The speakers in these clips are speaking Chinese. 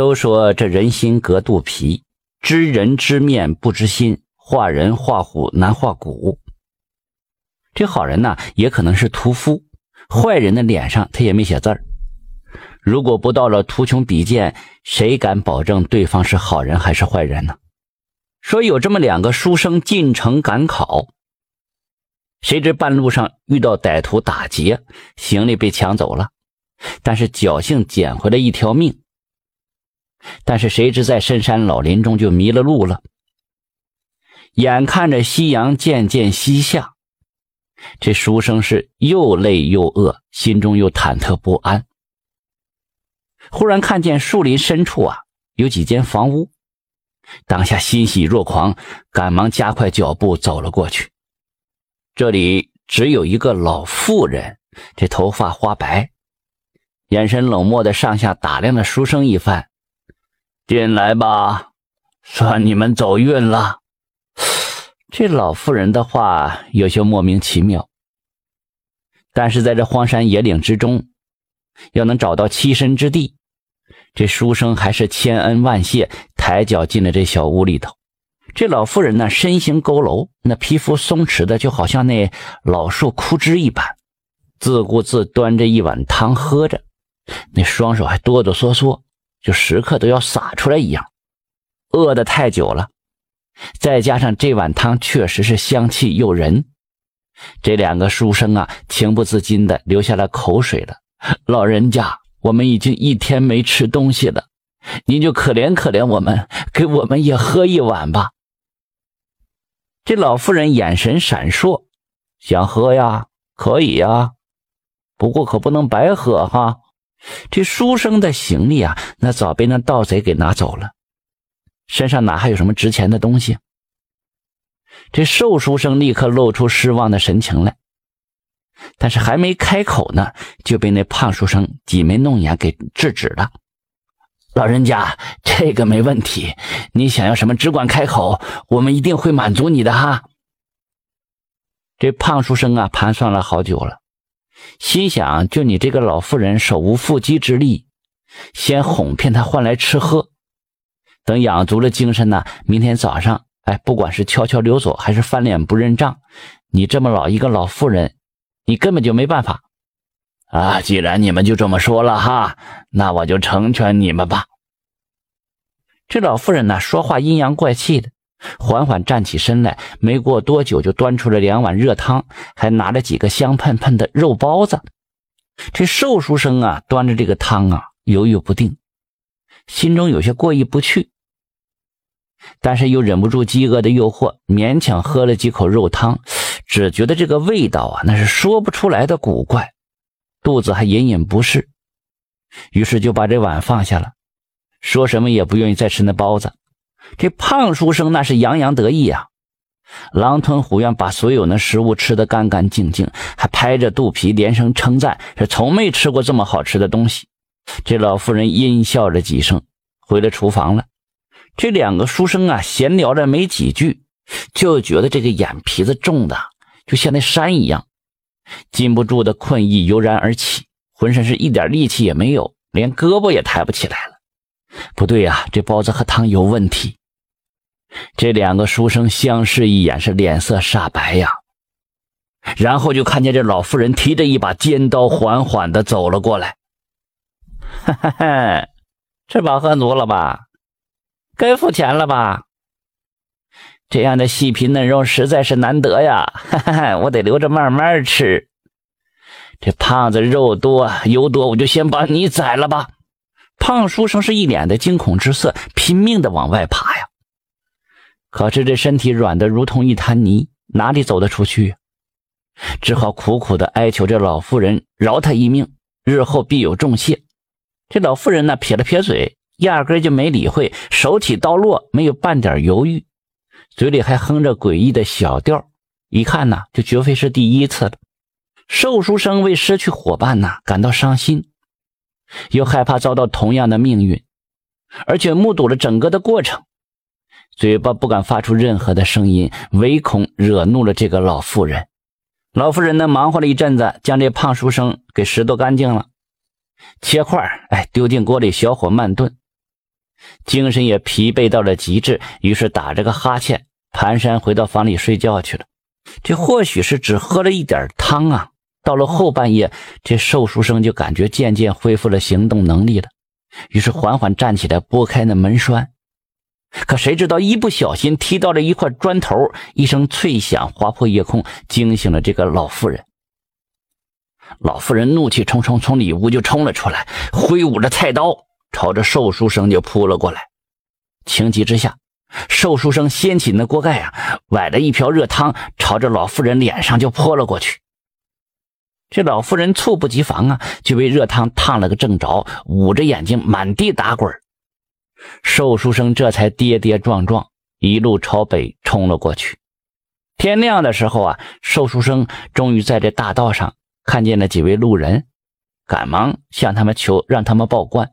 都说这人心隔肚皮，知人知面不知心，画人画虎难画骨。这好人呢，也可能是屠夫；坏人的脸上他也没写字儿。如果不到了图穷匕见，谁敢保证对方是好人还是坏人呢？说有这么两个书生进城赶考，谁知半路上遇到歹徒打劫，行李被抢走了，但是侥幸捡回了一条命。但是谁知在深山老林中就迷了路了。眼看着夕阳渐渐西下，这书生是又累又饿，心中又忐忑不安。忽然看见树林深处啊，有几间房屋，当下欣喜若狂，赶忙加快脚步走了过去。这里只有一个老妇人，这头发花白，眼神冷漠的上下打量了书生一番。进来吧，算你们走运了。这老妇人的话有些莫名其妙，但是在这荒山野岭之中，要能找到栖身之地。这书生还是千恩万谢，抬脚进了这小屋里头。这老妇人呢，身形佝偻，那皮肤松弛的，就好像那老树枯枝一般，自顾自端着一碗汤喝着，那双手还哆哆嗦嗦，就时刻都要洒出来一样。饿得太久了，再加上这碗汤确实是香气诱人，这两个书生啊，情不自禁的流下了口水了。老人家。我们已经一天没吃东西了，您就可怜可怜我们，给我们也喝一碗吧。这老妇人眼神闪烁，想喝呀，可以呀，不过可不能白喝哈。这书生的行李啊，那早被那盗贼给拿走了，身上哪还有什么值钱的东西？这瘦书生立刻露出失望的神情来。但是还没开口呢，就被那胖书生挤眉弄眼给制止了。老人家，这个没问题，你想要什么只管开口，我们一定会满足你的哈。这胖书生啊，盘算了好久了，心想：就你这个老妇人手无缚鸡之力，先哄骗她换来吃喝，等养足了精神呢，明天早上，哎，不管是悄悄溜走，还是翻脸不认账，你这么老一个老妇人。你根本就没办法，啊！既然你们就这么说了哈，那我就成全你们吧。这老妇人呢，说话阴阳怪气的，缓缓站起身来，没过多久就端出了两碗热汤，还拿着几个香喷喷的肉包子。这瘦书生啊，端着这个汤啊，犹豫不定，心中有些过意不去，但是又忍不住饥饿的诱惑，勉强喝了几口肉汤。只觉得这个味道啊，那是说不出来的古怪，肚子还隐隐不适，于是就把这碗放下了，说什么也不愿意再吃那包子。这胖书生那是洋洋得意啊，狼吞虎咽把所有那食物吃得干干净净，还拍着肚皮连声称赞，是从没吃过这么好吃的东西。这老妇人阴笑了几声，回了厨房了。这两个书生啊，闲聊了没几句，就觉得这个眼皮子重的。就像那山一样，禁不住的困意油然而起，浑身是一点力气也没有，连胳膊也抬不起来了。不对呀，这包子和汤有问题。这两个书生相视一眼，是脸色煞白呀。然后就看见这老妇人提着一把尖刀，缓缓的走了过来。哈哈哈，吃饱喝足了吧？该付钱了吧？这样的细皮嫩肉实在是难得呀，哈哈哈，我得留着慢慢吃。这胖子肉多油多，我就先把你宰了吧。胖书生是一脸的惊恐之色，拼命的往外爬呀。可是这身体软的如同一滩泥，哪里走得出去？只好苦苦的哀求这老妇人饶他一命，日后必有重谢。这老妇人呢，撇了撇嘴，压根就没理会，手起刀落，没有半点犹豫。嘴里还哼着诡异的小调，一看呢，就绝非是第一次了。瘦书生为失去伙伴呢感到伤心，又害怕遭到同样的命运，而且目睹了整个的过程，嘴巴不敢发出任何的声音，唯恐惹怒了这个老妇人。老妇人呢，忙活了一阵子，将这胖书生给拾掇干净了，切块哎，丢进锅里，小火慢炖。精神也疲惫到了极致，于是打着个哈欠，蹒跚回到房里睡觉去了。这或许是只喝了一点汤啊。到了后半夜，这瘦书生就感觉渐渐恢复了行动能力了，于是缓缓站起来，拨开那门栓。可谁知道一不小心踢到了一块砖头，一声脆响划破夜空，惊醒了这个老妇人。老妇人怒气冲冲从里屋就冲了出来，挥舞着菜刀朝着瘦书生就扑了过来。情急之下，瘦书生掀起那锅盖啊，崴了一瓢热汤，朝着老妇人脸上就泼了过去。这老妇人猝不及防啊，就被热汤烫了个正着，捂着眼睛满地打滚。寿书生这才跌跌撞撞一路朝北冲了过去。天亮的时候啊，寿书生终于在这大道上看见了几位路人，赶忙向他们求，让他们报官。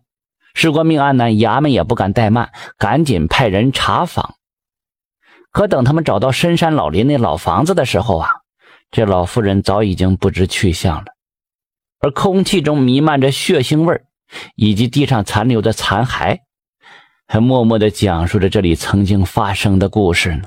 事关命案呢，衙门也不敢怠慢，赶紧派人查访。可等他们找到深山老林那老房子的时候啊，这老妇人早已经不知去向了，而空气中弥漫着血腥味以及地上残留的残骸，还默默地讲述着这里曾经发生的故事呢。